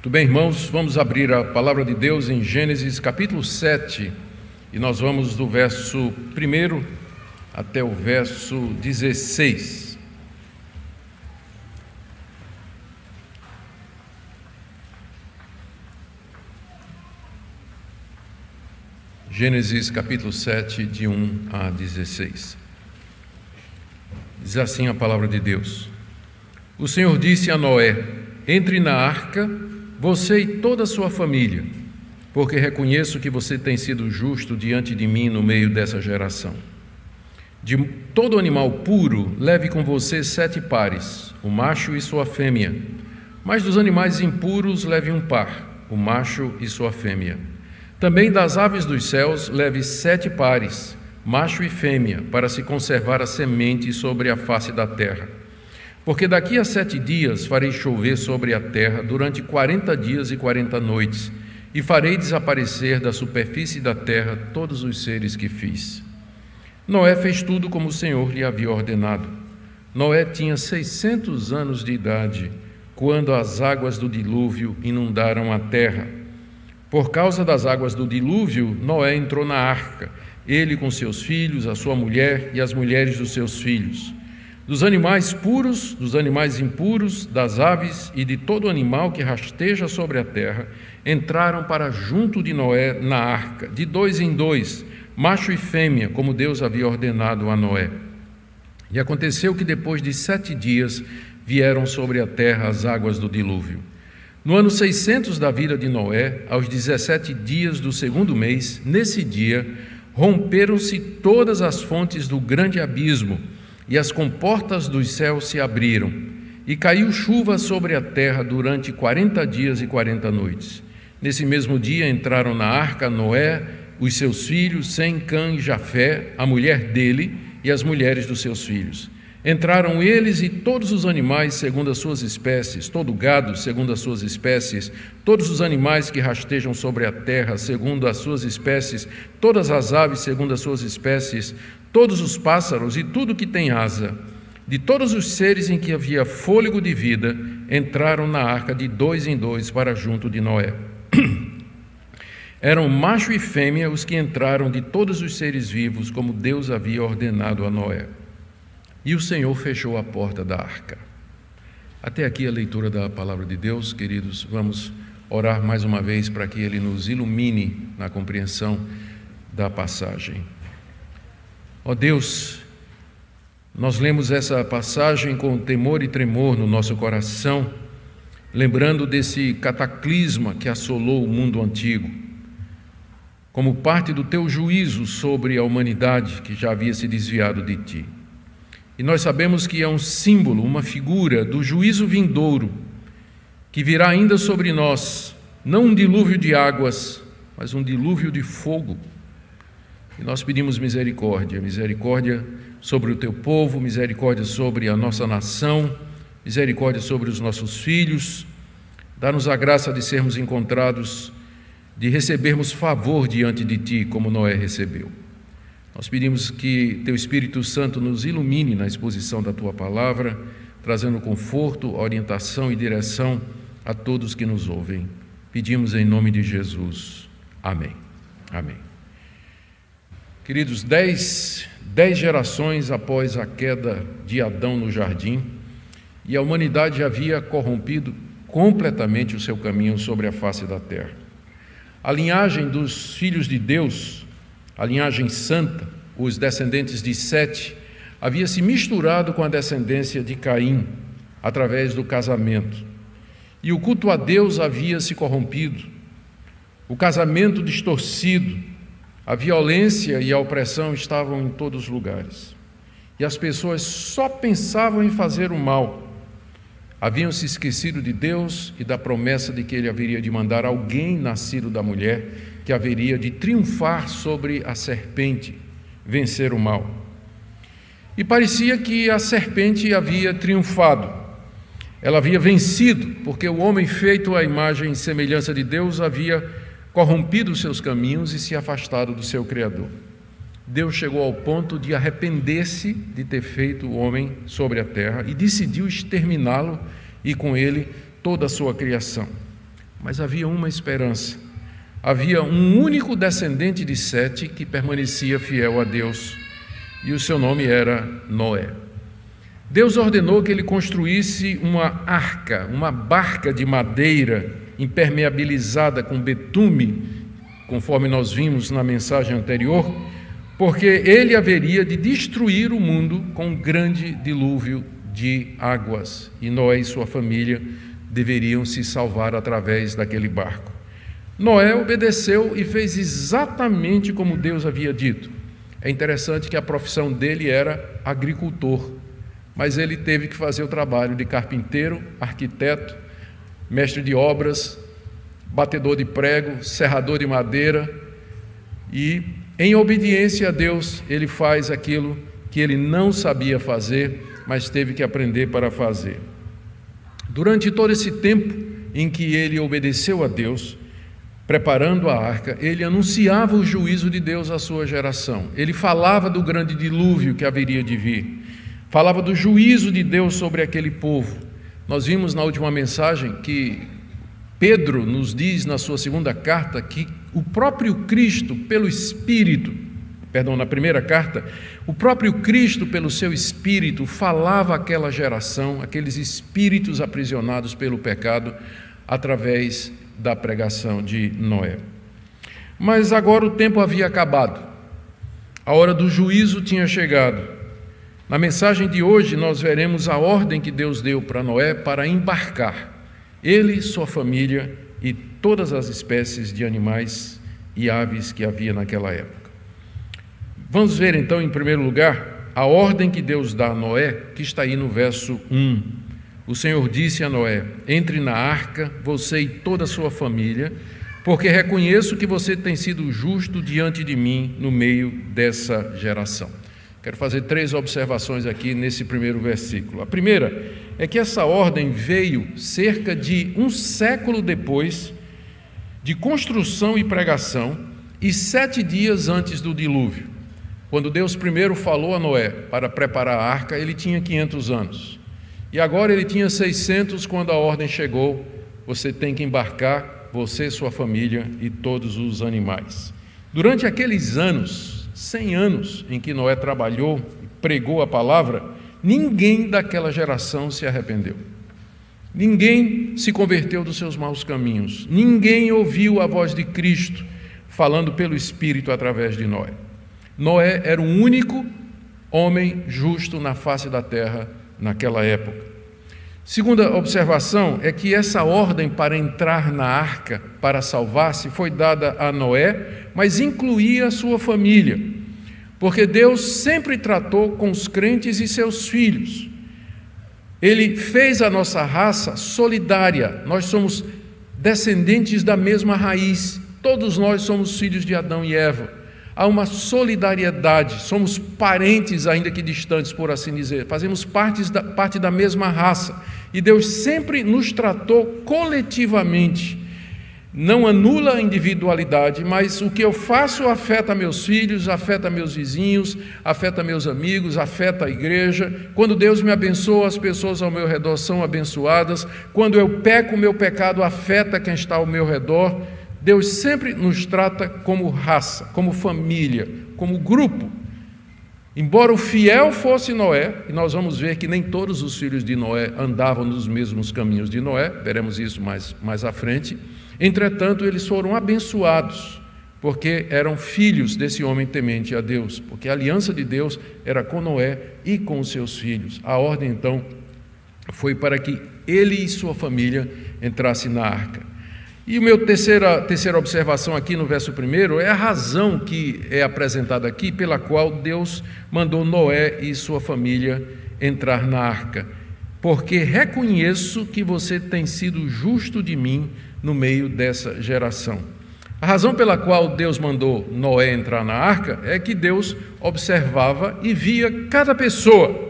Muito bem, irmãos, vamos abrir a palavra de Deus em Gênesis capítulo 7 e nós vamos do verso 1 até o verso 16. Gênesis capítulo 7, de 1 a 16. Diz assim a palavra de Deus: O Senhor disse a Noé: Entre na arca você e toda a sua família, porque reconheço que você tem sido justo diante de mim no meio dessa geração. De todo animal puro, leve com você sete pares, o macho e sua fêmea. Mas dos animais impuros, leve um par, o macho e sua fêmea. Também das aves dos céus, leve sete pares, macho e fêmea, para se conservar a semente sobre a face da terra. Porque daqui a sete dias farei chover sobre a terra durante quarenta dias e quarenta noites, e farei desaparecer da superfície da terra todos os seres que fiz. Noé fez tudo como o Senhor lhe havia ordenado. Noé tinha seiscentos anos de idade quando as águas do dilúvio inundaram a terra. Por causa das águas do dilúvio, Noé entrou na arca, ele com seus filhos, a sua mulher e as mulheres dos seus filhos dos animais puros, dos animais impuros, das aves e de todo animal que rasteja sobre a terra, entraram para junto de Noé na arca, de dois em dois, macho e fêmea, como Deus havia ordenado a Noé. E aconteceu que depois de sete dias vieram sobre a terra as águas do dilúvio. No ano 600 da vida de Noé, aos 17 dias do segundo mês, nesse dia, romperam-se todas as fontes do grande abismo e as comportas dos céus se abriram, e caiu chuva sobre a terra durante quarenta dias e quarenta noites. Nesse mesmo dia entraram na arca Noé, os seus filhos, Sem, Cã e Jafé, a mulher dele e as mulheres dos seus filhos. Entraram eles e todos os animais segundo as suas espécies, todo gado segundo as suas espécies, todos os animais que rastejam sobre a terra segundo as suas espécies, todas as aves segundo as suas espécies, todos os pássaros e tudo que tem asa, de todos os seres em que havia fôlego de vida, entraram na arca de dois em dois para junto de Noé. Eram macho e fêmea os que entraram de todos os seres vivos, como Deus havia ordenado a Noé. E o Senhor fechou a porta da arca. Até aqui a leitura da palavra de Deus, queridos. Vamos orar mais uma vez para que Ele nos ilumine na compreensão da passagem. Ó Deus, nós lemos essa passagem com temor e tremor no nosso coração, lembrando desse cataclisma que assolou o mundo antigo, como parte do teu juízo sobre a humanidade que já havia se desviado de ti. E nós sabemos que é um símbolo, uma figura do juízo vindouro que virá ainda sobre nós, não um dilúvio de águas, mas um dilúvio de fogo e nós pedimos misericórdia, misericórdia sobre o teu povo, misericórdia sobre a nossa nação, misericórdia sobre os nossos filhos. Dá-nos a graça de sermos encontrados, de recebermos favor diante de ti, como Noé recebeu. Nós pedimos que teu Espírito Santo nos ilumine na exposição da tua palavra, trazendo conforto, orientação e direção a todos que nos ouvem. Pedimos em nome de Jesus. Amém. Amém. Queridos, dez, dez gerações após a queda de Adão no jardim, e a humanidade havia corrompido completamente o seu caminho sobre a face da terra. A linhagem dos filhos de Deus, a linhagem santa, os descendentes de Sete, havia se misturado com a descendência de Caim através do casamento. E o culto a Deus havia se corrompido, o casamento distorcido, a violência e a opressão estavam em todos os lugares. E as pessoas só pensavam em fazer o mal. Haviam se esquecido de Deus e da promessa de que ele haveria de mandar alguém nascido da mulher que haveria de triunfar sobre a serpente, vencer o mal. E parecia que a serpente havia triunfado. Ela havia vencido, porque o homem feito à imagem e semelhança de Deus havia corrompido os seus caminhos e se afastado do seu Criador. Deus chegou ao ponto de arrepender-se de ter feito o homem sobre a terra e decidiu exterminá-lo e com ele toda a sua criação. Mas havia uma esperança. Havia um único descendente de Sete que permanecia fiel a Deus, e o seu nome era Noé. Deus ordenou que ele construísse uma arca, uma barca de madeira impermeabilizada com betume, conforme nós vimos na mensagem anterior, porque ele haveria de destruir o mundo com um grande dilúvio de águas, e Noé e sua família deveriam se salvar através daquele barco. Noé obedeceu e fez exatamente como Deus havia dito. É interessante que a profissão dele era agricultor, mas ele teve que fazer o trabalho de carpinteiro, arquiteto, mestre de obras, batedor de prego, serrador de madeira, e em obediência a Deus, ele faz aquilo que ele não sabia fazer, mas teve que aprender para fazer. Durante todo esse tempo em que ele obedeceu a Deus, preparando a arca, ele anunciava o juízo de Deus à sua geração. Ele falava do grande dilúvio que haveria de vir. Falava do juízo de Deus sobre aquele povo. Nós vimos na última mensagem que Pedro nos diz na sua segunda carta que o próprio Cristo, pelo Espírito, perdão, na primeira carta, o próprio Cristo, pelo seu Espírito, falava àquela geração, aqueles espíritos aprisionados pelo pecado, através da pregação de Noé. Mas agora o tempo havia acabado, a hora do juízo tinha chegado. Na mensagem de hoje, nós veremos a ordem que Deus deu para Noé para embarcar, ele, sua família e todas as espécies de animais e aves que havia naquela época. Vamos ver então, em primeiro lugar, a ordem que Deus dá a Noé, que está aí no verso 1. O Senhor disse a Noé: Entre na arca, você e toda a sua família, porque reconheço que você tem sido justo diante de mim no meio dessa geração. Quero fazer três observações aqui nesse primeiro versículo. A primeira é que essa ordem veio cerca de um século depois de construção e pregação e sete dias antes do dilúvio. Quando Deus primeiro falou a Noé para preparar a arca, ele tinha 500 anos. E agora ele tinha 600 quando a ordem chegou: você tem que embarcar, você, sua família e todos os animais. Durante aqueles anos, 100 anos em que Noé trabalhou e pregou a palavra, ninguém daquela geração se arrependeu. Ninguém se converteu dos seus maus caminhos. Ninguém ouviu a voz de Cristo falando pelo Espírito através de Noé. Noé era o único homem justo na face da terra naquela época. Segunda observação é que essa ordem para entrar na arca para salvar-se foi dada a Noé, mas incluía a sua família, porque Deus sempre tratou com os crentes e seus filhos. Ele fez a nossa raça solidária, nós somos descendentes da mesma raiz, todos nós somos filhos de Adão e Eva há uma solidariedade, somos parentes, ainda que distantes, por assim dizer, fazemos parte da, parte da mesma raça. E Deus sempre nos tratou coletivamente. Não anula a individualidade, mas o que eu faço afeta meus filhos, afeta meus vizinhos, afeta meus amigos, afeta a igreja. Quando Deus me abençoa, as pessoas ao meu redor são abençoadas. Quando eu peco, meu pecado afeta quem está ao meu redor. Deus sempre nos trata como raça, como família, como grupo. Embora o fiel fosse Noé, e nós vamos ver que nem todos os filhos de Noé andavam nos mesmos caminhos de Noé, veremos isso mais, mais à frente, entretanto, eles foram abençoados, porque eram filhos desse homem temente a Deus, porque a aliança de Deus era com Noé e com os seus filhos. A ordem, então, foi para que ele e sua família entrassem na arca. E a minha terceira, terceira observação aqui no verso primeiro é a razão que é apresentada aqui pela qual Deus mandou Noé e sua família entrar na arca. Porque reconheço que você tem sido justo de mim no meio dessa geração. A razão pela qual Deus mandou Noé entrar na arca é que Deus observava e via cada pessoa.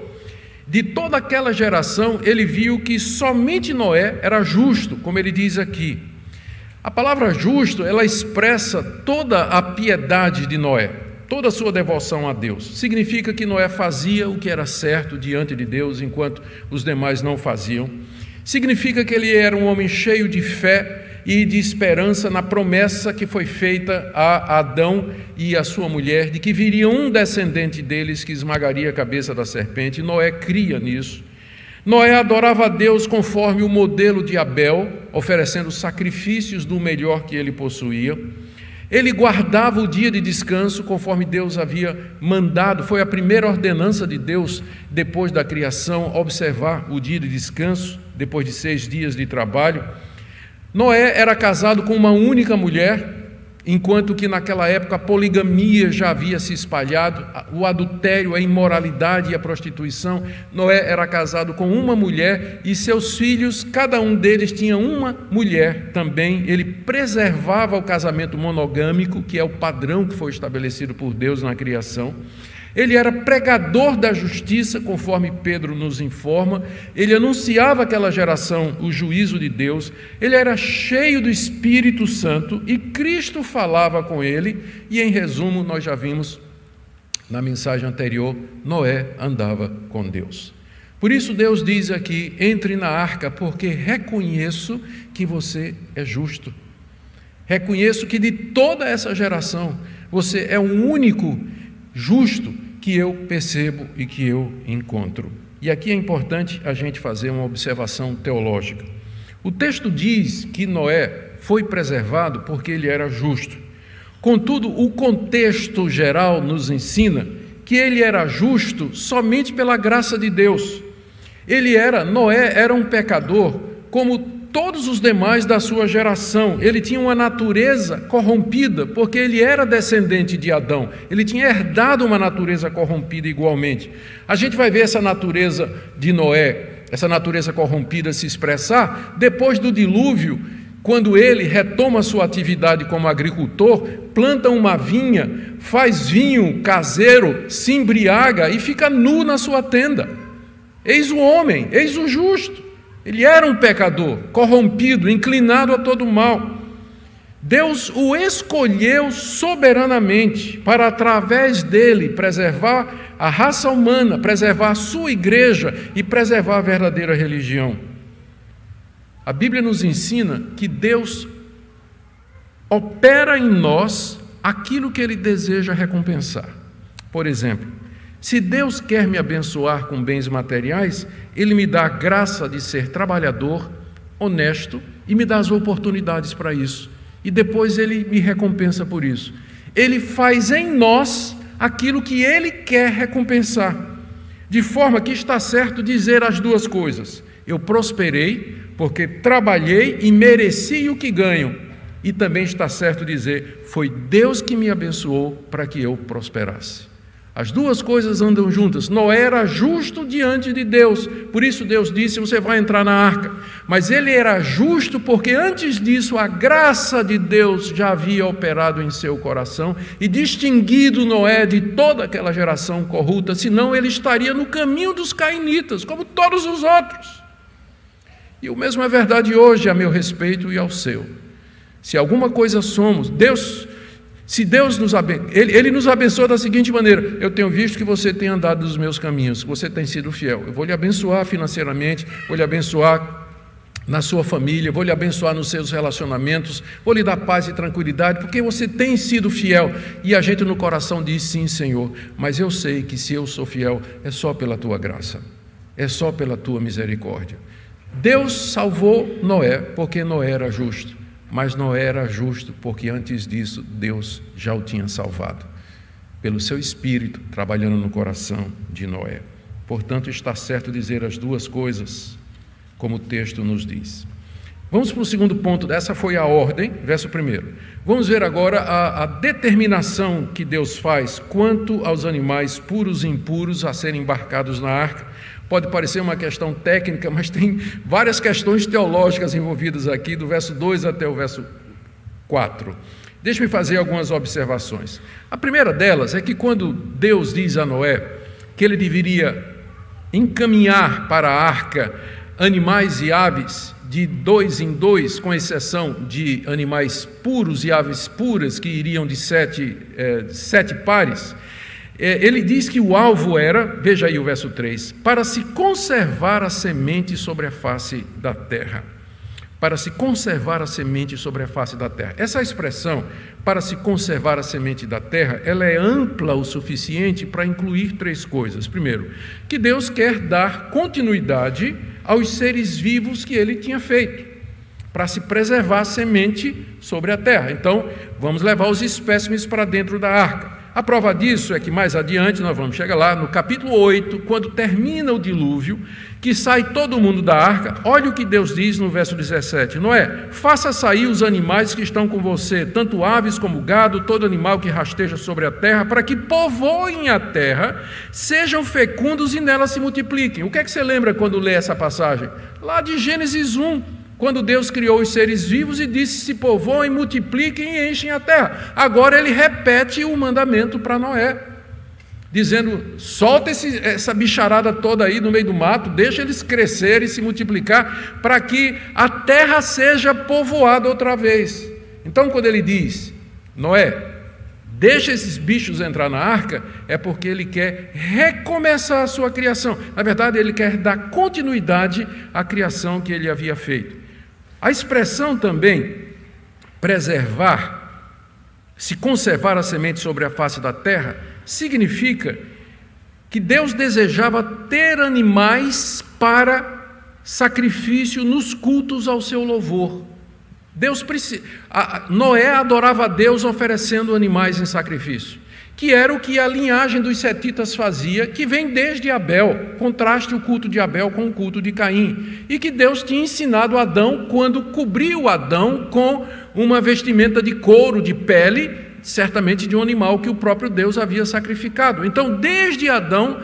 De toda aquela geração, ele viu que somente Noé era justo, como ele diz aqui. A palavra justo, ela expressa toda a piedade de Noé, toda a sua devoção a Deus. Significa que Noé fazia o que era certo diante de Deus, enquanto os demais não faziam. Significa que ele era um homem cheio de fé, e de esperança na promessa que foi feita a Adão e a sua mulher, de que viria um descendente deles que esmagaria a cabeça da serpente. Noé cria nisso. Noé adorava a Deus conforme o modelo de Abel, oferecendo sacrifícios do melhor que ele possuía. Ele guardava o dia de descanso conforme Deus havia mandado. Foi a primeira ordenança de Deus depois da criação, observar o dia de descanso, depois de seis dias de trabalho. Noé era casado com uma única mulher, enquanto que naquela época a poligamia já havia se espalhado, o adultério, a imoralidade e a prostituição. Noé era casado com uma mulher e seus filhos, cada um deles tinha uma mulher também. Ele preservava o casamento monogâmico, que é o padrão que foi estabelecido por Deus na criação. Ele era pregador da justiça, conforme Pedro nos informa. Ele anunciava àquela geração o juízo de Deus. Ele era cheio do Espírito Santo e Cristo falava com ele. E, em resumo, nós já vimos na mensagem anterior: Noé andava com Deus. Por isso, Deus diz aqui: entre na arca, porque reconheço que você é justo. Reconheço que de toda essa geração, você é o único justo que eu percebo e que eu encontro. E aqui é importante a gente fazer uma observação teológica. O texto diz que Noé foi preservado porque ele era justo. Contudo, o contexto geral nos ensina que ele era justo somente pela graça de Deus. Ele era, Noé era um pecador, como todos os demais da sua geração. Ele tinha uma natureza corrompida, porque ele era descendente de Adão. Ele tinha herdado uma natureza corrompida igualmente. A gente vai ver essa natureza de Noé, essa natureza corrompida se expressar depois do dilúvio, quando ele retoma sua atividade como agricultor, planta uma vinha, faz vinho caseiro, se embriaga e fica nu na sua tenda. Eis o homem, eis o justo. Ele era um pecador, corrompido, inclinado a todo mal. Deus o escolheu soberanamente para, através dele, preservar a raça humana, preservar a sua igreja e preservar a verdadeira religião. A Bíblia nos ensina que Deus opera em nós aquilo que ele deseja recompensar. Por exemplo, se Deus quer me abençoar com bens materiais, Ele me dá a graça de ser trabalhador, honesto e me dá as oportunidades para isso. E depois Ele me recompensa por isso. Ele faz em nós aquilo que Ele quer recompensar. De forma que está certo dizer as duas coisas. Eu prosperei porque trabalhei e mereci o que ganho. E também está certo dizer: foi Deus que me abençoou para que eu prosperasse. As duas coisas andam juntas. Noé era justo diante de Deus, por isso Deus disse: Você vai entrar na arca. Mas ele era justo porque antes disso a graça de Deus já havia operado em seu coração e distinguido Noé de toda aquela geração corrupta, senão ele estaria no caminho dos cainitas, como todos os outros. E o mesmo é verdade hoje a meu respeito e ao seu. Se alguma coisa somos, Deus se Deus nos abençoa, ele, ele, nos abençoa da seguinte maneira: eu tenho visto que você tem andado nos meus caminhos, você tem sido fiel. Eu vou lhe abençoar financeiramente, vou lhe abençoar na sua família, vou lhe abençoar nos seus relacionamentos, vou lhe dar paz e tranquilidade, porque você tem sido fiel. E a gente no coração diz: sim, Senhor, mas eu sei que se eu sou fiel é só pela tua graça, é só pela tua misericórdia. Deus salvou Noé porque Noé era justo mas não era justo, porque antes disso Deus já o tinha salvado, pelo seu espírito trabalhando no coração de Noé. Portanto, está certo dizer as duas coisas, como o texto nos diz. Vamos para o segundo ponto, essa foi a ordem, verso 1. Vamos ver agora a, a, determinação que Deus faz quanto aos animais puros e impuros a serem embarcados na arca. Pode parecer uma questão técnica, mas tem várias questões teológicas envolvidas aqui, do verso 2 até o verso 4. Deixe-me fazer algumas observações. A primeira delas é que quando Deus diz a Noé que ele deveria encaminhar para a arca animais e aves de dois em dois, com exceção de animais puros e aves puras, que iriam de sete, eh, sete pares, é, ele diz que o alvo era, veja aí o verso 3, para se conservar a semente sobre a face da terra. para se conservar a semente sobre a face da terra. Essa expressão, para se conservar a semente da terra, ela é ampla o suficiente para incluir três coisas. Primeiro, que Deus quer dar continuidade aos seres vivos que ele tinha feito, para se preservar a semente sobre a terra. Então, vamos levar os espécimes para dentro da arca. A prova disso é que mais adiante, nós vamos chegar lá, no capítulo 8, quando termina o dilúvio, que sai todo mundo da arca, olha o que Deus diz no verso 17: Noé, faça sair os animais que estão com você, tanto aves como gado, todo animal que rasteja sobre a terra, para que povoem a terra, sejam fecundos e nela se multipliquem. O que é que você lembra quando lê essa passagem? Lá de Gênesis 1 quando Deus criou os seres vivos e disse: se povoem, multipliquem e enchem a terra. Agora ele repete o mandamento para Noé, dizendo: solta esse, essa bicharada toda aí no meio do mato, deixa eles crescerem e se multiplicar, para que a terra seja povoada outra vez. Então, quando ele diz: Noé, deixa esses bichos entrar na arca, é porque ele quer recomeçar a sua criação. Na verdade, ele quer dar continuidade à criação que ele havia feito. A expressão também preservar, se conservar a semente sobre a face da terra, significa que Deus desejava ter animais para sacrifício nos cultos ao seu louvor. Deus Noé adorava a Deus oferecendo animais em sacrifício que era o que a linhagem dos setitas fazia, que vem desde Abel, contraste o culto de Abel com o culto de Caim, e que Deus tinha ensinado Adão quando cobriu Adão com uma vestimenta de couro, de pele, certamente de um animal que o próprio Deus havia sacrificado. Então, desde Adão,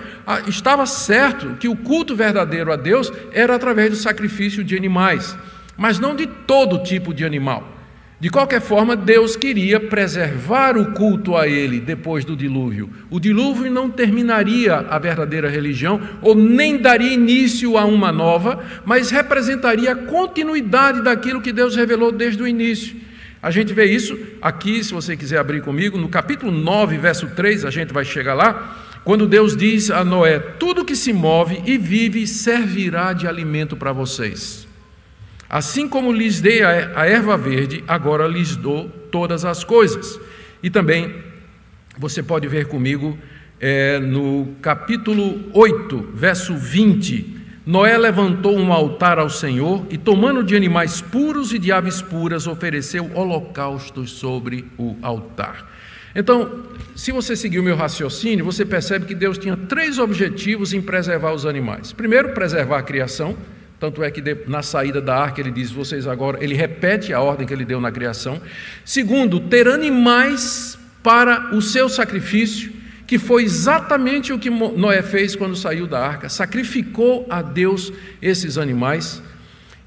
estava certo que o culto verdadeiro a Deus era através do sacrifício de animais, mas não de todo tipo de animal. De qualquer forma, Deus queria preservar o culto a Ele depois do dilúvio. O dilúvio não terminaria a verdadeira religião, ou nem daria início a uma nova, mas representaria a continuidade daquilo que Deus revelou desde o início. A gente vê isso aqui, se você quiser abrir comigo, no capítulo 9, verso 3, a gente vai chegar lá, quando Deus diz a Noé: Tudo que se move e vive servirá de alimento para vocês. Assim como lhes dei a erva verde, agora lhes dou todas as coisas. E também você pode ver comigo é, no capítulo 8, verso 20. Noé levantou um altar ao Senhor e, tomando de animais puros e de aves puras, ofereceu holocaustos sobre o altar. Então, se você seguir o meu raciocínio, você percebe que Deus tinha três objetivos em preservar os animais. Primeiro, preservar a criação. Tanto é que na saída da arca ele diz: vocês agora, ele repete a ordem que ele deu na criação. Segundo, ter animais para o seu sacrifício, que foi exatamente o que Noé fez quando saiu da arca, sacrificou a Deus esses animais.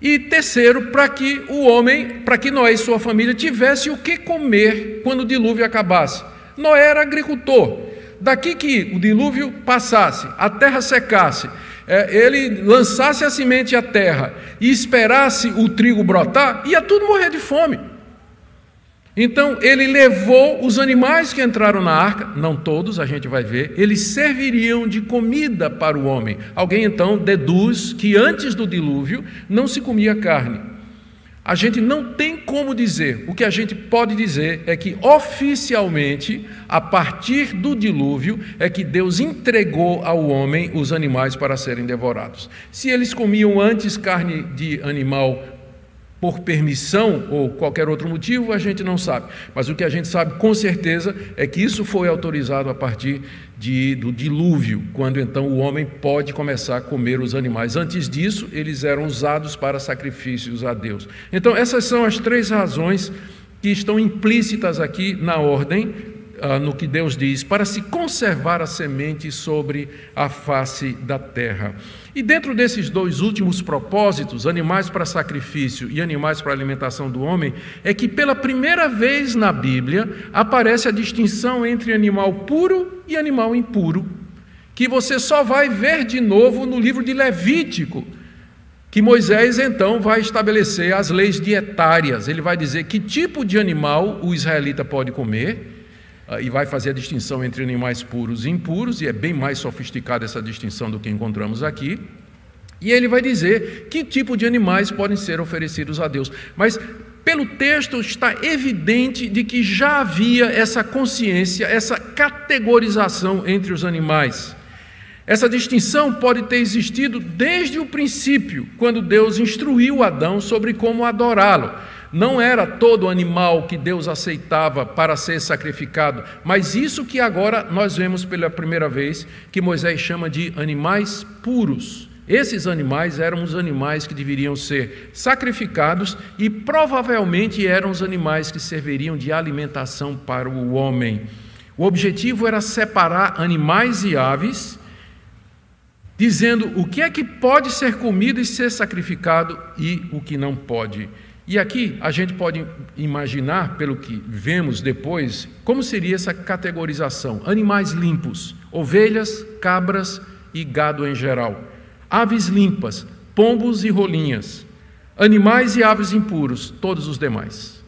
E terceiro, para que o homem, para que Noé e sua família tivessem o que comer quando o dilúvio acabasse. Noé era agricultor. Daqui que o dilúvio passasse, a terra secasse, ele lançasse a semente à terra e esperasse o trigo brotar, ia tudo morrer de fome. Então ele levou os animais que entraram na arca, não todos, a gente vai ver, eles serviriam de comida para o homem. Alguém então deduz que antes do dilúvio não se comia carne. A gente não tem como dizer. O que a gente pode dizer é que oficialmente, a partir do dilúvio, é que Deus entregou ao homem os animais para serem devorados. Se eles comiam antes carne de animal por permissão ou qualquer outro motivo, a gente não sabe. Mas o que a gente sabe com certeza é que isso foi autorizado a partir de, do dilúvio, quando então o homem pode começar a comer os animais. Antes disso, eles eram usados para sacrifícios a Deus. Então, essas são as três razões que estão implícitas aqui na ordem ah, no que Deus diz, para se conservar a semente sobre a face da terra. E dentro desses dois últimos propósitos, animais para sacrifício e animais para alimentação do homem, é que pela primeira vez na Bíblia aparece a distinção entre animal puro e animal impuro, que você só vai ver de novo no livro de Levítico que Moisés então vai estabelecer as leis dietárias. Ele vai dizer que tipo de animal o israelita pode comer e vai fazer a distinção entre animais puros e impuros, e é bem mais sofisticada essa distinção do que encontramos aqui. E ele vai dizer que tipo de animais podem ser oferecidos a Deus. Mas pelo texto está evidente de que já havia essa consciência, essa categorização entre os animais. Essa distinção pode ter existido desde o princípio, quando Deus instruiu Adão sobre como adorá-lo. Não era todo animal que Deus aceitava para ser sacrificado, mas isso que agora nós vemos pela primeira vez, que Moisés chama de animais puros. Esses animais eram os animais que deveriam ser sacrificados e provavelmente eram os animais que serviriam de alimentação para o homem. O objetivo era separar animais e aves dizendo o que é que pode ser comido e ser sacrificado e o que não pode. E aqui a gente pode imaginar, pelo que vemos depois, como seria essa categorização: animais limpos, ovelhas, cabras e gado em geral, aves limpas, pombos e rolinhas, animais e aves impuros, todos os demais.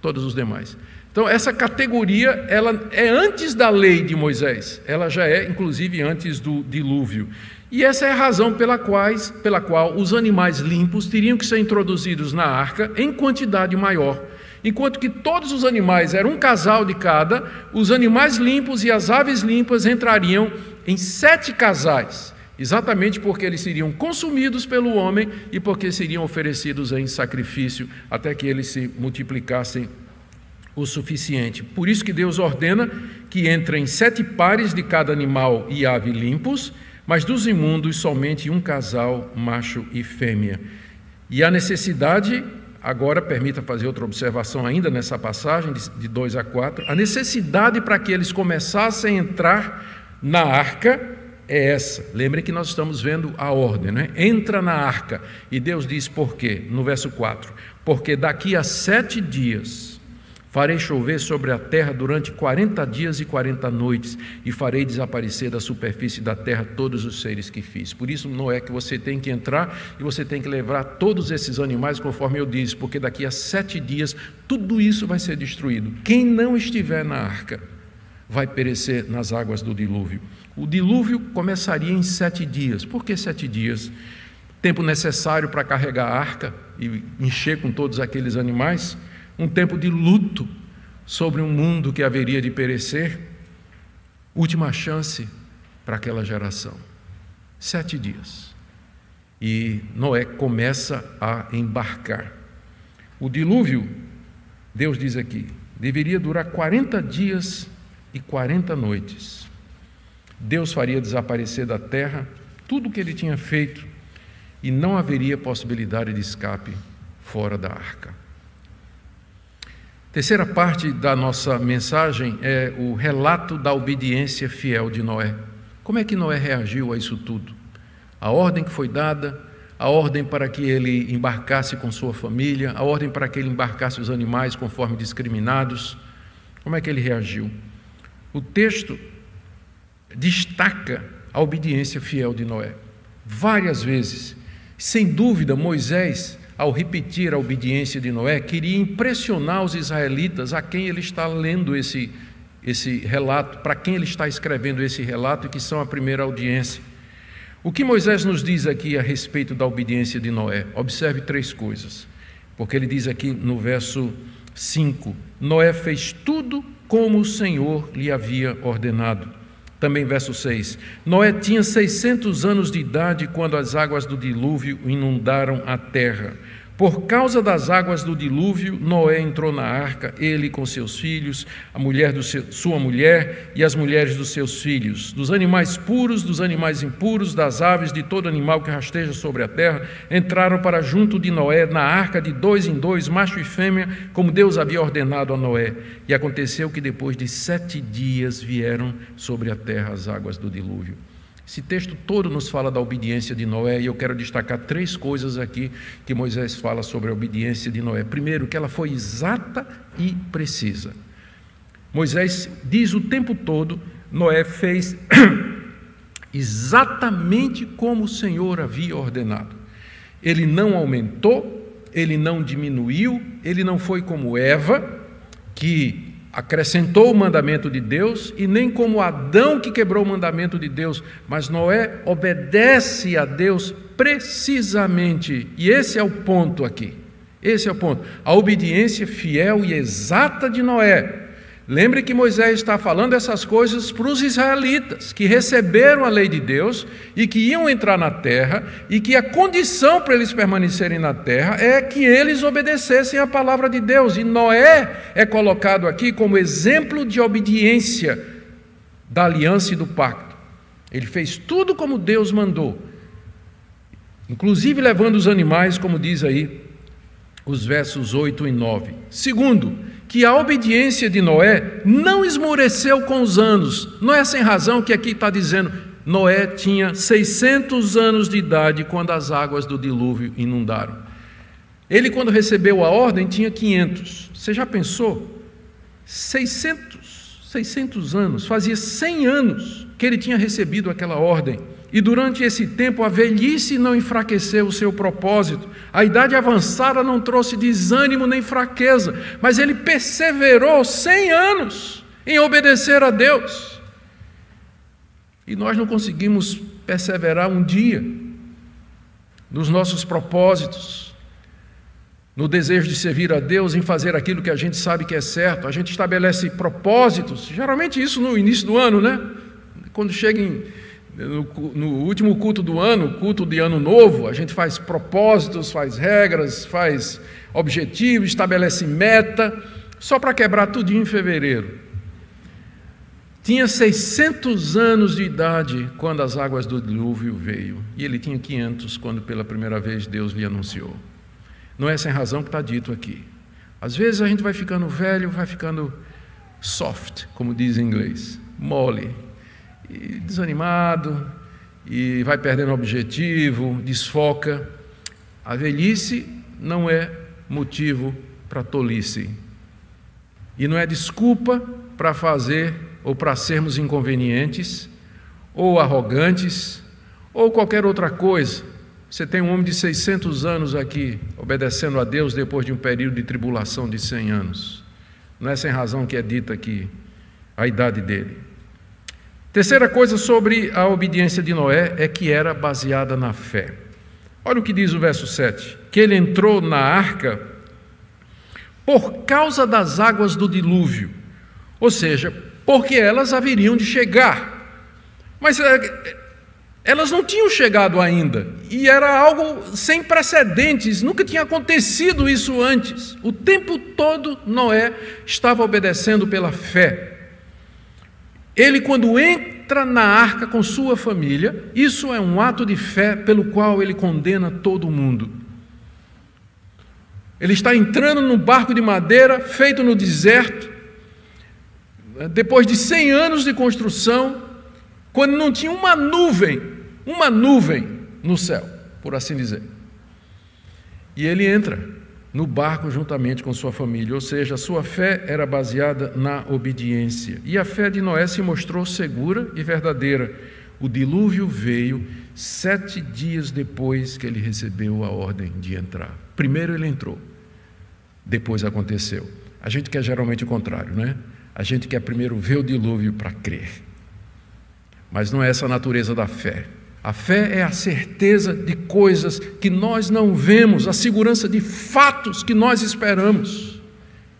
Todos os demais. Então, essa categoria ela é antes da lei de Moisés, ela já é, inclusive, antes do dilúvio. E essa é a razão pela, quais, pela qual os animais limpos teriam que ser introduzidos na arca em quantidade maior. Enquanto que todos os animais eram um casal de cada, os animais limpos e as aves limpas entrariam em sete casais, exatamente porque eles seriam consumidos pelo homem e porque seriam oferecidos em sacrifício até que eles se multiplicassem o suficiente. Por isso que Deus ordena que entrem sete pares de cada animal e ave limpos, mas dos imundos somente um casal, macho e fêmea. E a necessidade, agora permita fazer outra observação ainda nessa passagem, de 2 a 4, a necessidade para que eles começassem a entrar na arca é essa. Lembre que nós estamos vendo a ordem, né? Entra na arca. E Deus diz por quê? No verso 4: Porque daqui a sete dias Farei chover sobre a terra durante quarenta dias e quarenta noites, e farei desaparecer da superfície da terra todos os seres que fiz. Por isso, não é que você tem que entrar e você tem que levar todos esses animais, conforme eu disse, porque daqui a sete dias tudo isso vai ser destruído. Quem não estiver na arca vai perecer nas águas do dilúvio. O dilúvio começaria em sete dias. Por que sete dias? Tempo necessário para carregar a arca e encher com todos aqueles animais um tempo de luto sobre um mundo que haveria de perecer, última chance para aquela geração. Sete dias. E Noé começa a embarcar. O dilúvio, Deus diz aqui, deveria durar 40 dias e 40 noites. Deus faria desaparecer da terra tudo o que ele tinha feito e não haveria possibilidade de escape fora da arca. Terceira parte da nossa mensagem é o relato da obediência fiel de Noé. Como é que Noé reagiu a isso tudo? A ordem que foi dada, a ordem para que ele embarcasse com sua família, a ordem para que ele embarcasse os animais conforme discriminados. Como é que ele reagiu? O texto destaca a obediência fiel de Noé. Várias vezes. Sem dúvida, Moisés ao repetir a obediência de Noé, queria impressionar os israelitas a quem ele está lendo esse, esse relato, para quem ele está escrevendo esse relato, que são a primeira audiência. O que Moisés nos diz aqui a respeito da obediência de Noé? Observe três coisas, porque ele diz aqui no verso 5: Noé fez tudo como o Senhor lhe havia ordenado. Também verso 6. Noé tinha 600 anos de idade quando as águas do dilúvio inundaram a terra. Por causa das águas do dilúvio, Noé entrou na arca, ele com seus filhos, a mulher do seu, sua mulher e as mulheres dos seus filhos, dos animais puros, dos animais impuros, das aves, de todo animal que rasteja sobre a terra, entraram para junto de Noé na arca de dois em dois, macho e fêmea, como Deus havia ordenado a Noé. E aconteceu que depois de sete dias vieram sobre a terra as águas do dilúvio. Esse texto todo nos fala da obediência de Noé e eu quero destacar três coisas aqui que Moisés fala sobre a obediência de Noé. Primeiro, que ela foi exata e precisa. Moisés diz o tempo todo: Noé fez exatamente como o Senhor havia ordenado. Ele não aumentou, ele não diminuiu, ele não foi como Eva, que acrescentou o mandamento de Deus, e nem como Adão que quebrou o mandamento de Deus, mas Noé obedece a Deus precisamente, e esse é o ponto aqui, esse é o ponto, a obediência fiel e exata de Noé Lembre que Moisés está falando essas coisas para os israelitas, que receberam a lei de Deus e que iam entrar na terra, e que a condição para eles permanecerem na terra é que eles obedecessem a palavra de Deus. E Noé é colocado aqui como exemplo de obediência da aliança e do pacto. Ele fez tudo como Deus mandou, inclusive levando os animais, como diz aí os versos 8 e 9. Segundo, que a obediência de Noé não esmoreceu com os anos. Não é sem razão que aqui está dizendo Noé tinha 600 anos de idade quando as águas do dilúvio inundaram. Ele, quando recebeu a ordem, tinha 500. Você já pensou? 600, 600 anos, fazia 100 anos que ele tinha recebido aquela ordem. E durante esse tempo a velhice não enfraqueceu o seu propósito, a idade avançada não trouxe desânimo nem fraqueza, mas ele perseverou cem anos em obedecer a Deus. E nós não conseguimos perseverar um dia nos nossos propósitos, no desejo de servir a Deus, em fazer aquilo que a gente sabe que é certo. A gente estabelece propósitos, geralmente isso no início do ano, né? Quando chega em no, no, último culto do ano, culto de ano novo, a gente faz propósitos, faz regras, faz objetivos, estabelece meta, só para quebrar tudinho em fevereiro. Tinha 600 anos de idade quando as águas do dilúvio veio, e ele tinha 500 quando pela primeira vez Deus lhe anunciou. Não é sem razão que está dito aqui. Às vezes a gente vai ficando velho, vai ficando soft, como diz em inglês, mole, e desanimado, e vai perdendo objetivo, desfoca. A velhice não é motivo para tolice. E não é desculpa para fazer ou para sermos inconvenientes, ou arrogantes, ou qualquer outra coisa. Você tem um homem de 600 anos aqui, obedecendo a Deus depois de um período de tribulação de 100 anos. Não é sem razão que é dita aqui a idade dele. Terceira coisa sobre a obediência de Noé é que era baseada na fé. Olha o que diz o verso 7: que ele entrou na arca por causa das águas do dilúvio, ou seja, porque elas haveriam de chegar. Mas é, elas não tinham chegado ainda, e era algo sem precedentes, nunca tinha acontecido isso antes. O tempo todo Noé estava obedecendo pela fé. Ele, quando entra na arca com sua família, isso é um ato de fé pelo qual ele condena todo mundo. Ele está entrando num barco de madeira feito no deserto, depois de 100 anos de construção, quando não tinha uma nuvem, uma nuvem no céu, por assim dizer. E ele entra no barco juntamente com sua família, ou seja, sua fé era baseada na obediência. E a fé de Noé se mostrou segura e verdadeira. O dilúvio veio sete dias depois que ele recebeu a ordem de entrar. Primeiro ele entrou, depois aconteceu. A gente quer geralmente o contrário, né? A gente quer primeiro ver o dilúvio para crer. Mas não é essa a natureza da fé. A fé é a certeza de coisas que nós não vemos, a segurança de fatos que nós esperamos.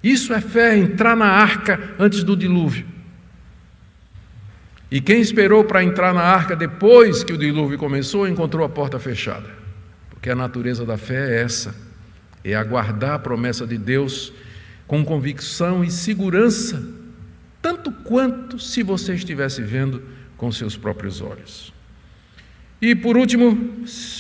Isso é fé, entrar na arca antes do dilúvio. E quem esperou para entrar na arca depois que o dilúvio começou, encontrou a porta fechada. Porque a natureza da fé é essa: é aguardar a promessa de Deus com convicção e segurança, tanto quanto se você estivesse vendo com seus próprios olhos. E por último,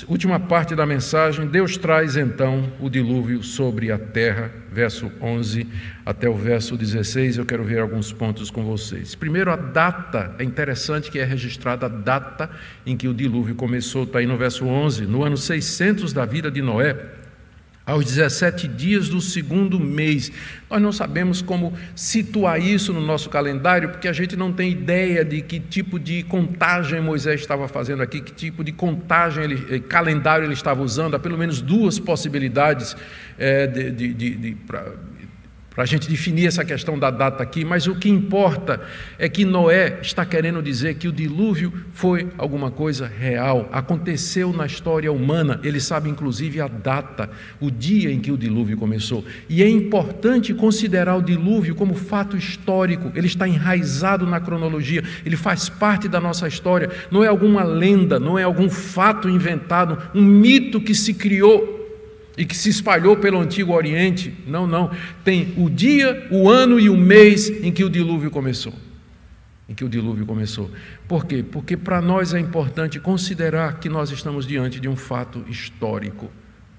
última parte da mensagem, Deus traz então o dilúvio sobre a terra, verso 11 até o verso 16. Eu quero ver alguns pontos com vocês. Primeiro, a data, é interessante que é registrada a data em que o dilúvio começou, está aí no verso 11, no ano 600 da vida de Noé aos 17 dias do segundo mês. Nós não sabemos como situar isso no nosso calendário, porque a gente não tem ideia de que tipo de contagem Moisés estava fazendo aqui, que tipo de contagem, ele, eh, calendário ele estava usando. Há pelo menos duas possibilidades é, de, de, de, para para a gente definir essa questão da data aqui, mas o que importa é que Noé está querendo dizer que o dilúvio foi alguma coisa real, aconteceu na história humana, ele sabe inclusive a data, o dia em que o dilúvio começou. E é importante considerar o dilúvio como fato histórico, ele está enraizado na cronologia, ele faz parte da nossa história, não é alguma lenda, não é algum fato inventado, um mito que se criou e que se espalhou pelo Antigo Oriente. Não, não. Tem o dia, o ano e o mês em que o dilúvio começou. Em que o dilúvio começou. Por quê? Porque para nós é importante considerar que nós estamos diante de um fato histórico.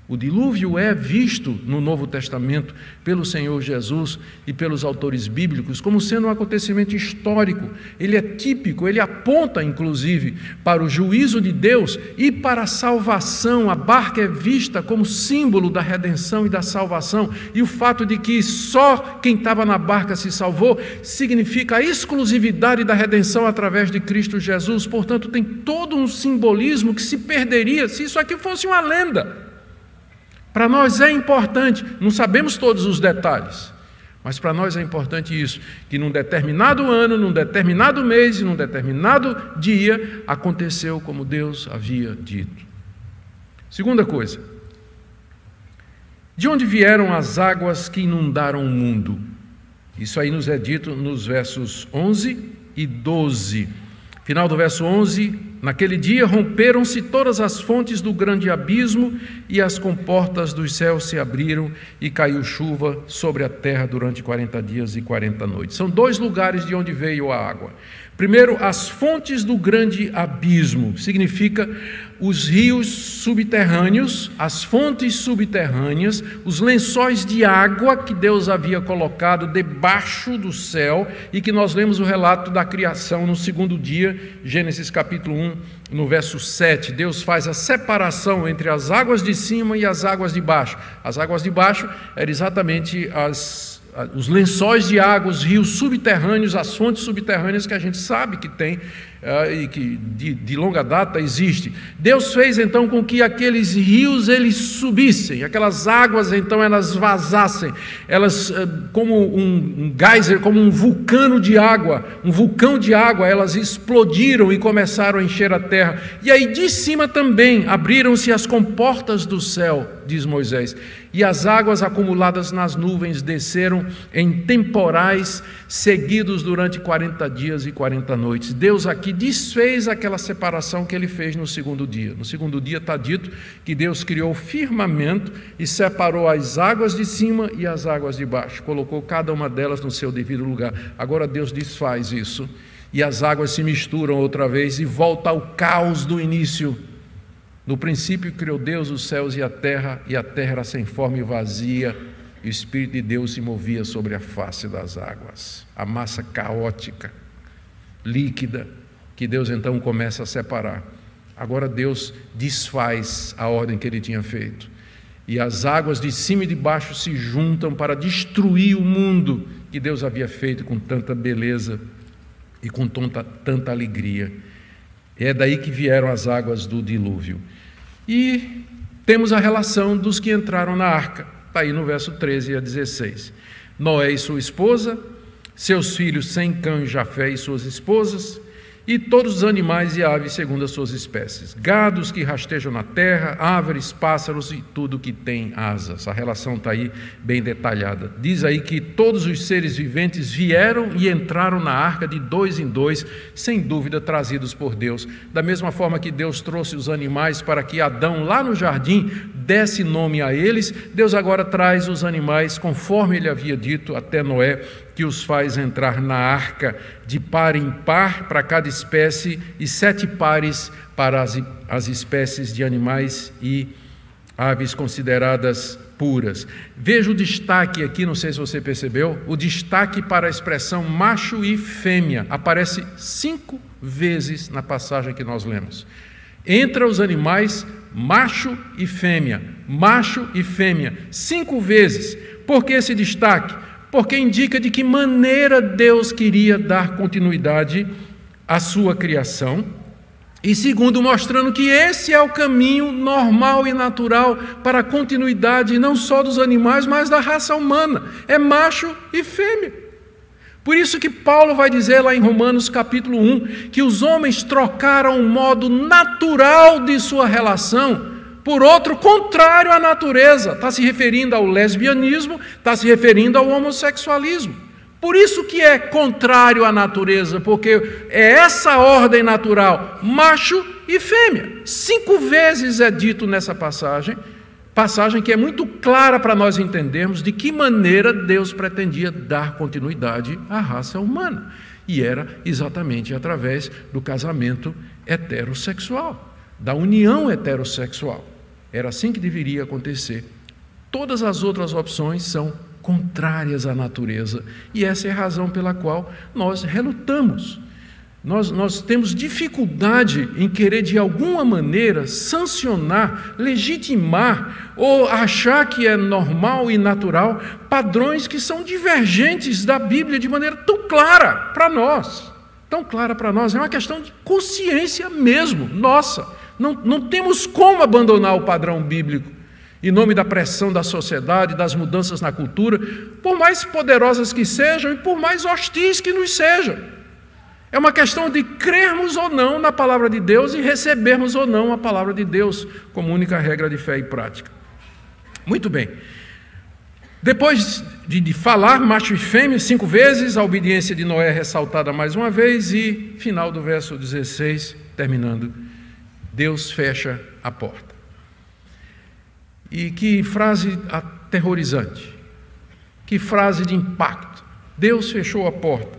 O dilúvio é visto no Novo Testamento pelo Senhor Jesus e pelos autores bíblicos como sendo um acontecimento histórico. Ele é típico, ele aponta inclusive para o juízo de Deus e para a salvação. A barca é vista como símbolo da redenção e da salvação. E o fato de que só quem estava na barca se salvou significa a exclusividade da redenção através de Cristo Jesus. Portanto, tem todo um simbolismo que se perderia se isso aqui fosse uma lenda. Para nós é importante, não sabemos todos os detalhes, mas para nós é importante isso, que num determinado ano, num determinado mês e num determinado dia aconteceu como Deus havia dito. Segunda coisa, de onde vieram as águas que inundaram o mundo? Isso aí nos é dito nos versos 11 e 12. Final do verso 11, Naquele dia romperam-se todas as fontes do grande abismo e as comportas dos céus se abriram e caiu chuva sobre a terra durante 40 dias e 40 noites. São dois lugares de onde veio a água. Primeiro, as fontes do grande abismo, significa os rios subterrâneos, as fontes subterrâneas, os lençóis de água que Deus havia colocado debaixo do céu e que nós lemos o relato da criação no segundo dia, Gênesis capítulo 1, no verso 7. Deus faz a separação entre as águas de cima e as águas de baixo. As águas de baixo eram exatamente as os lençóis de água, os rios subterrâneos, as fontes subterrâneas que a gente sabe que tem e que de, de, longa data existe. Deus fez então com que aqueles rios eles subissem, aquelas águas então elas vazassem, elas uh, como um, um geyser, como um vulcano de água, um vulcão de água, elas explodiram e começaram a encher a terra. E aí de cima também abriram-se as comportas do céu, diz Moisés e as águas acumuladas nas nuvens desceram em temporais seguidos durante 40 dias e 40 noites. Deus aqui desfez aquela separação que ele fez no segundo dia. No segundo dia está dito que Deus criou o firmamento e separou as águas de cima e as águas de baixo, colocou cada uma delas no seu devido lugar. Agora Deus desfaz isso e as águas se misturam outra vez e volta ao caos do início no princípio criou Deus os céus e a terra, e a terra era sem forma e vazia, e o Espírito de Deus se movia sobre a face das águas. A massa caótica, líquida, que Deus então começa a separar. Agora Deus desfaz a ordem que ele tinha feito. E as águas de cima e de baixo se juntam para destruir o mundo que Deus havia feito com tanta beleza e com tanta, tanta alegria. É daí que vieram as águas do dilúvio. E temos a relação dos que entraram na arca, está aí no verso 13 a 16. Noé e sua esposa, seus filhos Sem, Cã, Jafé e suas esposas, e todos os animais e aves segundo as suas espécies, gados que rastejam na terra, árvores, pássaros e tudo que tem asas. A relação está aí bem detalhada. Diz aí que todos os seres viventes vieram e entraram na arca de dois em dois, sem dúvida trazidos por Deus. Da mesma forma que Deus trouxe os animais para que Adão, lá no jardim, desse nome a eles, Deus agora traz os animais conforme ele havia dito até Noé que os faz entrar na arca de par em par para cada espécie e sete pares para as, as espécies de animais e aves consideradas puras. Veja o destaque aqui, não sei se você percebeu, o destaque para a expressão macho e fêmea aparece cinco vezes na passagem que nós lemos. Entre os animais, macho e fêmea, macho e fêmea, cinco vezes. Por que esse destaque? porque indica de que maneira Deus queria dar continuidade à sua criação E segundo, mostrando que esse é o caminho normal e natural para a continuidade não só dos animais, mas da raça humana. É macho e fêmea. Por isso que Paulo vai dizer lá em Romanos capítulo 1 que os homens trocaram o modo natural de sua relação por outro contrário à natureza. Está se referindo ao lesbianismo, está se referindo ao homossexualismo. Por isso que é contrário à natureza, porque é essa ordem natural, macho e fêmea. Cinco vezes é dito nessa passagem, passagem que é muito clara para nós entendermos de que maneira Deus pretendia dar continuidade à raça humana. E era exatamente através do casamento heterossexual, da união heterossexual. Era assim que deveria acontecer. Todas as outras opções são contrárias à natureza. E essa é a razão pela qual nós relutamos. Nós, nós temos dificuldade em querer, de alguma maneira, sancionar, legitimar ou achar que é normal e natural padrões que são divergentes da Bíblia de maneira tão clara para nós. Tão clara para nós. É uma questão de consciência mesmo, nossa. Não, não temos como abandonar o padrão bíblico em nome da pressão da sociedade, das mudanças na cultura, por mais poderosas que sejam e por mais hostis que nos sejam. É uma questão de crermos ou não na palavra de Deus e recebermos ou não a palavra de Deus como única regra de fé e prática. Muito bem. Depois de, de, falar macho e fêmea cinco vezes, a obediência de Noé é ressaltada mais uma vez e, final do verso 16, terminando, Deus fecha a porta. E que frase aterrorizante, que frase de impacto. Deus fechou a porta.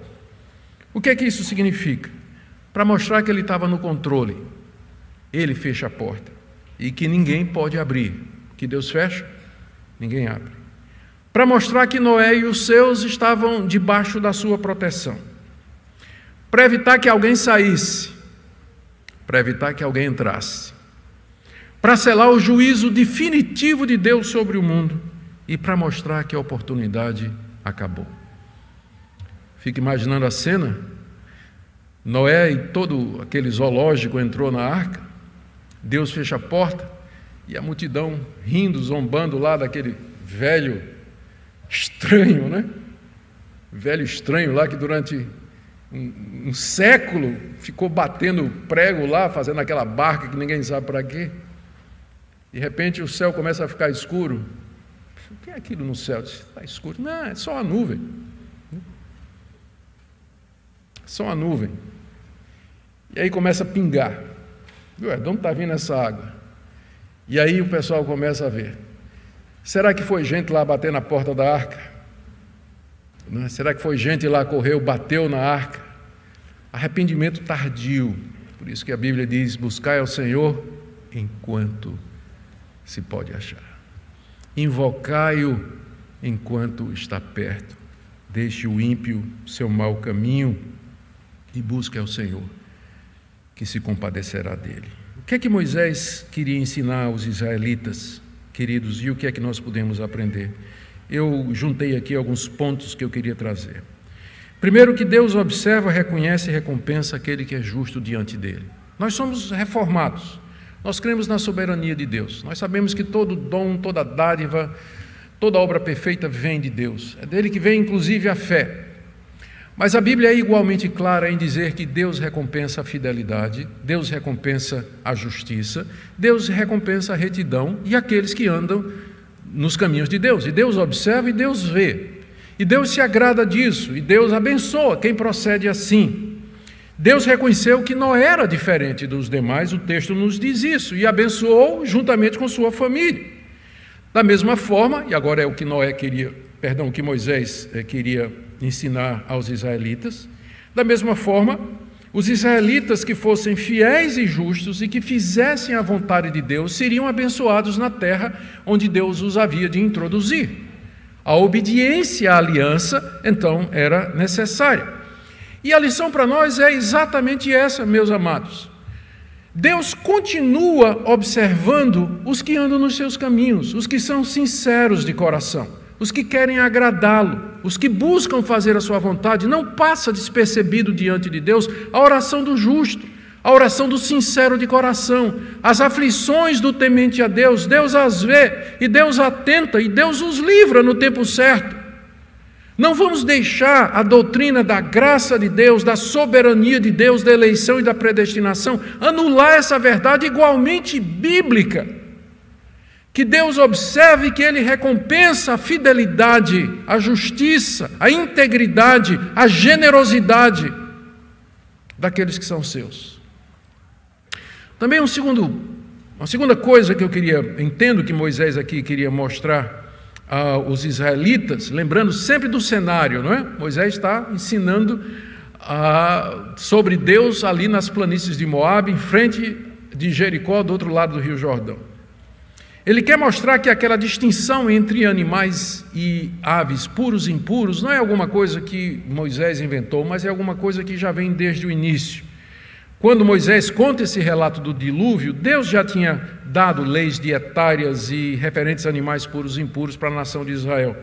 O que é que isso significa? Para mostrar que ele estava no controle. Ele fecha a porta e que ninguém pode abrir. Que Deus fecha, ninguém abre. Para mostrar que Noé e os seus estavam debaixo da sua proteção. Para evitar que alguém saísse, para evitar que alguém entrasse para selar o juízo definitivo de Deus sobre o mundo e para mostrar que a oportunidade acabou. Fique imaginando a cena. Noé e todo aquele zoológico entrou na arca, Deus fecha a porta e a multidão rindo, zombando lá daquele velho estranho, né? Velho estranho lá que durante um, um século ficou batendo prego lá, fazendo aquela barca que ninguém sabe para quê. De repente o céu começa a ficar escuro. O que é aquilo no céu? Está escuro. Não, é só a nuvem. Só a nuvem. E aí começa a pingar. Ué, de onde está vindo essa água? E aí o pessoal começa a ver. Será que foi gente lá bater na porta da arca? Não, será que foi gente lá correu, bateu na arca? Arrependimento tardio. Por isso que a Bíblia diz: buscai ao Senhor enquanto se pode achar. Invocai-o enquanto está perto. Deixe o ímpio seu mau caminho e busque ao Senhor, que se compadecerá dele. O que é que Moisés queria ensinar aos israelitas, queridos, e o que é que nós podemos aprender? Eu juntei aqui alguns pontos que eu queria trazer. Primeiro, que Deus observa, reconhece e recompensa aquele que é justo diante dele. Nós somos reformados. Nós cremos na soberania de Deus. Nós sabemos que todo dom, toda dádiva, toda obra perfeita vem de Deus. É dele que vem inclusive a fé. Mas a Bíblia é igualmente clara em dizer que Deus recompensa a fidelidade, Deus recompensa a justiça, Deus recompensa a retidão e aqueles que andam nos caminhos de Deus. E Deus observa e Deus vê. E Deus se agrada disso, e Deus abençoa quem procede assim. Deus reconheceu que não era diferente dos demais, o texto nos diz isso, e abençoou juntamente com sua família. Da mesma forma, e agora é o que Noé queria, perdão, o que Moisés eh, queria ensinar aos israelitas, da mesma forma, os israelitas que fossem fiéis e justos e que fizessem a vontade de Deus seriam abençoados na terra onde Deus os havia de introduzir. A obediência à aliança, então, era necessária. E a lição para nós é exatamente essa, meus amados. Deus continua observando os que andam nos seus caminhos, os que são sinceros de coração, os que querem agradá-lo, os que buscam fazer a sua vontade. Não passa despercebido diante de Deus a oração do justo, a oração do sincero de coração, as aflições do temente a Deus, Deus as vê e Deus atenta e Deus os livra no tempo certo. Não vamos deixar a doutrina da graça de Deus, da soberania de Deus, da eleição e da predestinação anular essa verdade igualmente bíblica. Que Deus observe que Ele recompensa a fidelidade, a justiça, a integridade, a generosidade daqueles que são seus. Também um segundo, uma segunda coisa que eu queria, entendo que Moisés aqui queria mostrar aos israelitas, lembrando sempre do cenário, não é? Moisés está ensinando ah, sobre Deus ali nas planícies de Moab, em frente de Jericó, do outro lado do Rio Jordão. Ele quer mostrar que aquela distinção entre animais e aves, puros e impuros, não é alguma coisa que Moisés inventou, mas é alguma coisa que já vem desde o início. Quando Moisés conta esse relato do dilúvio, Deus já tinha dado leis dietárias e referentes a animais puros e impuros para a nação de Israel.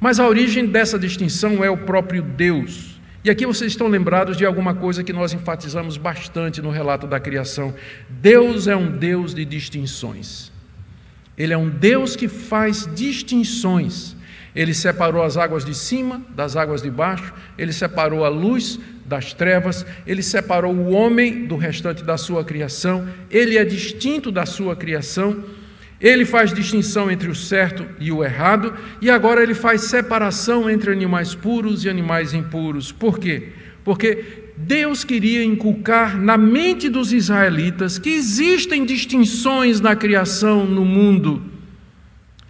Mas a origem dessa distinção é o próprio Deus. E aqui vocês estão lembrados de alguma coisa que nós enfatizamos bastante no relato da criação. Deus é um Deus de distinções. Ele é um Deus que faz distinções. Ele separou as águas de cima das águas de baixo, ele separou a luz das trevas, ele separou o homem do restante da sua criação, ele é distinto da sua criação, ele faz distinção entre o certo e o errado, e agora ele faz separação entre animais puros e animais impuros. Por quê? Porque Deus queria inculcar na mente dos israelitas que existem distinções na criação, no mundo,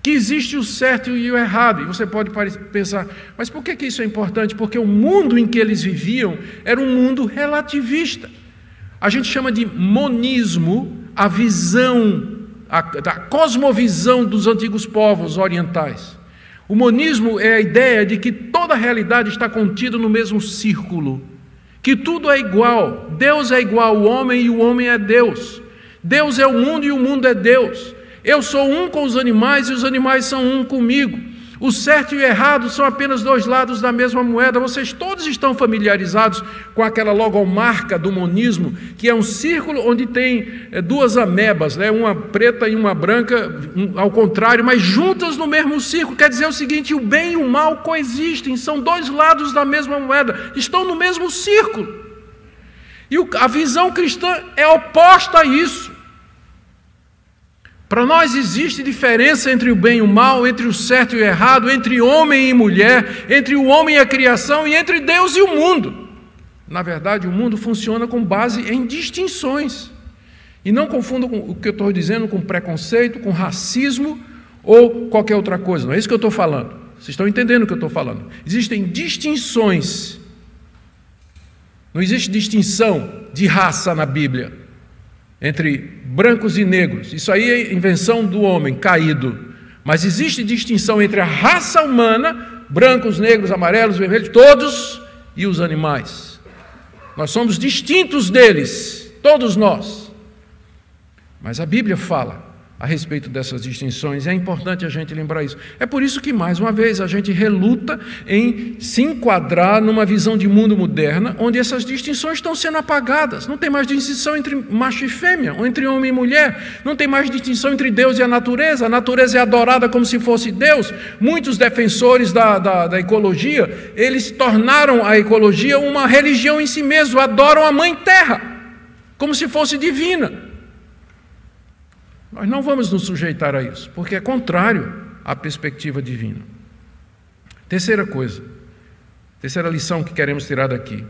que existe o certo e o errado. E você pode pensar, mas por que isso é importante? Porque o mundo em que eles viviam era um mundo relativista. A gente chama de monismo a visão, a, a cosmovisão dos antigos povos orientais. O monismo é a ideia de que toda a realidade está contida no mesmo círculo que tudo é igual. Deus é igual ao homem e o homem é Deus. Deus é o mundo e o mundo é Deus. Eu sou um com os animais e os animais são um comigo. O certo e o errado são apenas dois lados da mesma moeda. Vocês todos estão familiarizados com aquela logomarca do monismo, que é um círculo onde tem é, duas amebas, né? uma preta e uma branca, ao contrário, mas juntas no mesmo círculo. Quer dizer o seguinte: o bem e o mal coexistem, são dois lados da mesma moeda, estão no mesmo círculo. E a visão cristã é oposta a isso. Para nós existe diferença entre o bem e o mal, entre o certo e o errado, entre homem e mulher, entre o homem e a criação e entre Deus e o mundo. Na verdade, o mundo funciona com base em distinções. E não confunda o que eu estou dizendo com preconceito, com racismo ou qualquer outra coisa. Não é isso que eu estou falando. Vocês estão entendendo o que eu estou falando? Existem distinções. Não existe distinção de raça na Bíblia entre brancos e negros. Isso aí é invenção do homem caído. Mas existe distinção entre a raça humana, brancos, negros, amarelos, vermelhos, todos, e os animais. Nós somos distintos deles, todos nós. Mas a Bíblia fala a respeito dessas distinções. É importante a gente lembrar isso. É por isso que, mais uma vez, a gente reluta em se enquadrar numa visão de mundo moderna, onde essas distinções estão sendo apagadas. Não tem mais distinção entre macho e fêmea, ou entre homem e mulher. Não tem mais distinção entre Deus e a natureza. A natureza é adorada como se fosse Deus. Muitos defensores da, da, da ecologia, eles tornaram a ecologia uma religião em si mesmo, adoram a mãe terra, como se fosse divina. Nós não vamos nos sujeitar a isso, porque é contrário à perspectiva divina. Terceira coisa, terceira lição que queremos tirar daqui.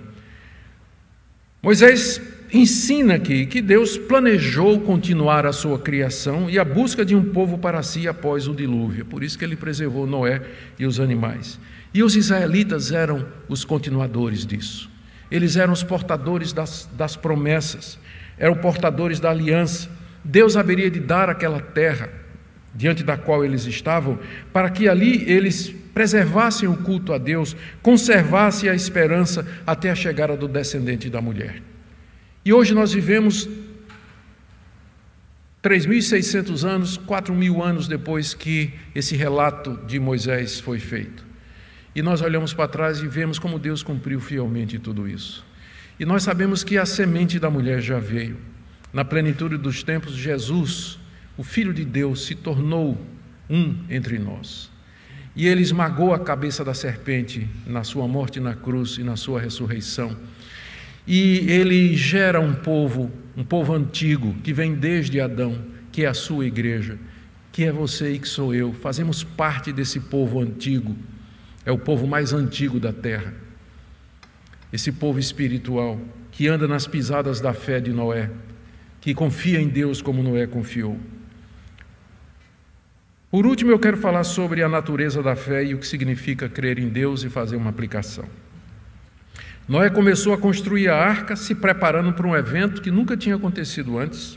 Moisés ensina aqui que Deus planejou continuar a sua criação e a busca de um povo para si após o dilúvio. Por isso que ele preservou Noé e os animais. E os israelitas eram os continuadores disso. Eles eram os portadores das, das promessas, eram portadores da aliança. Deus haveria de dar aquela terra diante da qual eles estavam, para que ali eles preservassem o culto a Deus, conservassem a esperança até a chegada do descendente da mulher. E hoje nós vivemos 3.600 anos, 4.000 anos depois que esse relato de Moisés foi feito. E nós olhamos para trás e vemos como Deus cumpriu fielmente tudo isso. E nós sabemos que a semente da mulher já veio. Na plenitude dos tempos, Jesus, o Filho de Deus, se tornou um entre nós. E ele esmagou a cabeça da serpente na sua morte na cruz e na sua ressurreição. E ele gera um povo, um povo antigo, que vem desde Adão, que é a sua igreja, que é você e que sou eu. Fazemos parte desse povo antigo. É o povo mais antigo da terra. Esse povo espiritual que anda nas pisadas da fé de Noé, que confia em Deus como Noé confiou. Por último, eu quero falar sobre a natureza da fé e o que significa crer em Deus e fazer uma aplicação. Noé começou a construir a arca, se preparando para um evento que nunca tinha acontecido antes.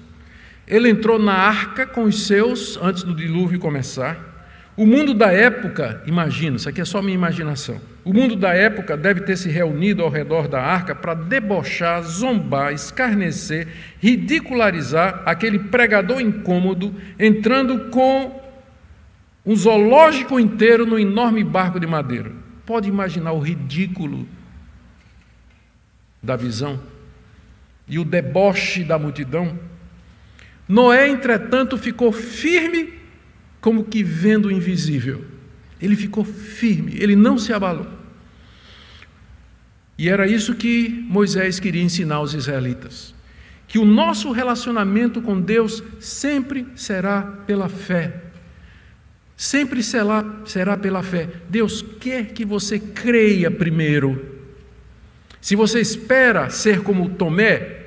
Ele entrou na arca com os seus antes do dilúvio começar. O mundo da época, imagina, isso aqui é só minha imaginação. O mundo da época deve ter se reunido ao redor da arca para debochar, zombar, escarnecer, ridicularizar aquele pregador incômodo entrando com um zoológico inteiro no enorme barco de madeira. Pode imaginar o ridículo da visão e o deboche da multidão. Noé, entretanto, ficou firme como que vendo o invisível. Ele ficou firme, ele não se abalou. E era isso que Moisés queria ensinar aos israelitas: que o nosso relacionamento com Deus sempre será pela fé. Sempre será, será pela fé. Deus quer que você creia primeiro se você espera ser como Tomé,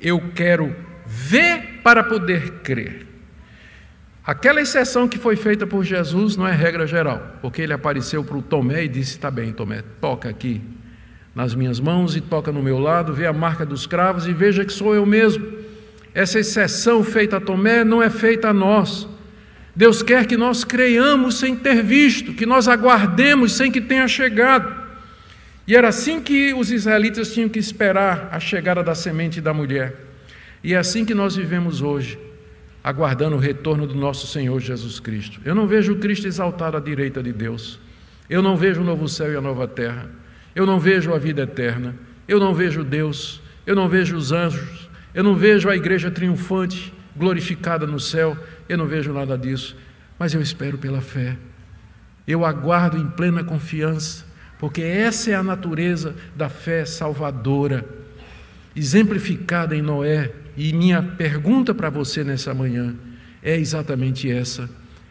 eu quero ver para poder crer. Aquela exceção que foi feita por Jesus não é regra geral, porque ele apareceu para o Tomé e disse: Está bem, Tomé, toca aqui nas minhas mãos e toca no meu lado, vê a marca dos cravos e veja que sou eu mesmo. Essa exceção feita a Tomé não é feita a nós. Deus quer que nós creiamos sem ter visto, que nós aguardemos sem que tenha chegado. E era assim que os israelitas tinham que esperar a chegada da semente da mulher. E é assim que nós vivemos hoje, aguardando o retorno do nosso Senhor Jesus Cristo. Eu não vejo o Cristo exaltado à direita de Deus. Eu não vejo o novo céu e a nova terra. Eu não vejo a vida eterna. Eu não vejo Deus. Eu não vejo os anjos. Eu não vejo a igreja triunfante, glorificada no céu. Eu não vejo nada disso. Mas eu espero pela fé. Eu aguardo em plena confiança porque essa é a natureza da fé salvadora, exemplificada em Noé. E minha pergunta para você nessa manhã é exatamente essa: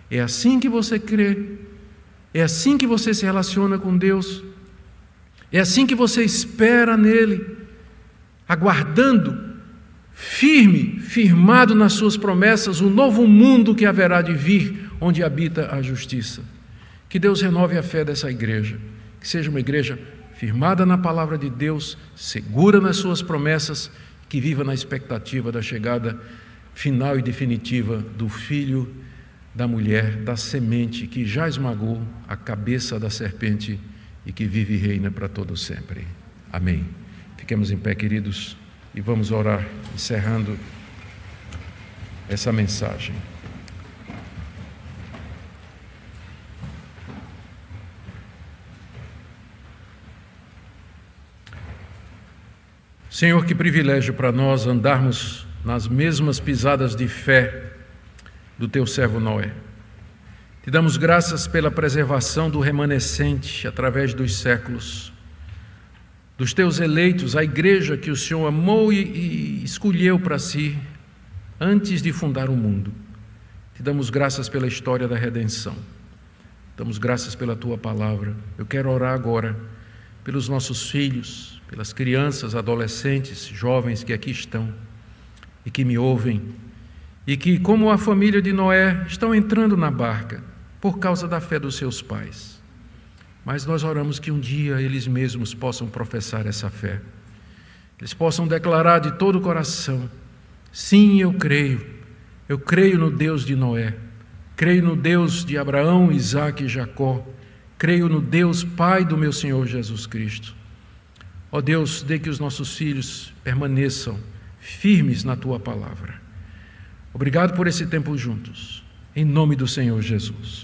é assim que você crê? É assim que você se relaciona com Deus? É assim que você espera nele, aguardando, firme, firmado nas suas promessas, o novo mundo que haverá de vir, onde habita a justiça. Que Deus renove a fé dessa igreja que seja uma igreja firmada na palavra de Deus, segura nas suas promessas, que viva na expectativa da chegada final e definitiva do filho da mulher, da semente que já esmagou a cabeça da serpente e que vive e reina para todo sempre. Amém. Fiquemos em pé, queridos, e vamos orar, encerrando essa mensagem. Senhor, que privilégio para nós andarmos nas mesmas pisadas de fé do teu servo Noé. Te damos graças pela preservação do remanescente através dos séculos, dos teus eleitos, a igreja que o Senhor amou e, escolheu para si antes de fundar o mundo. Te damos graças pela história da redenção. Damos graças pela tua palavra. Eu quero orar agora pelos nossos filhos, pelas crianças, adolescentes, jovens que aqui estão e que me ouvem, e que, como a família de Noé, estão entrando na barca por causa da fé dos seus pais. Mas nós oramos que um dia eles mesmos possam professar essa fé, eles possam declarar de todo o coração: sim, eu creio, eu creio no Deus de Noé, creio no Deus de Abraão, Isaac e Jacó, creio no Deus Pai do meu Senhor Jesus Cristo. Ó oh Deus, dê que os nossos filhos permaneçam firmes na tua palavra. Obrigado por esse tempo juntos. Em nome do Senhor Jesus.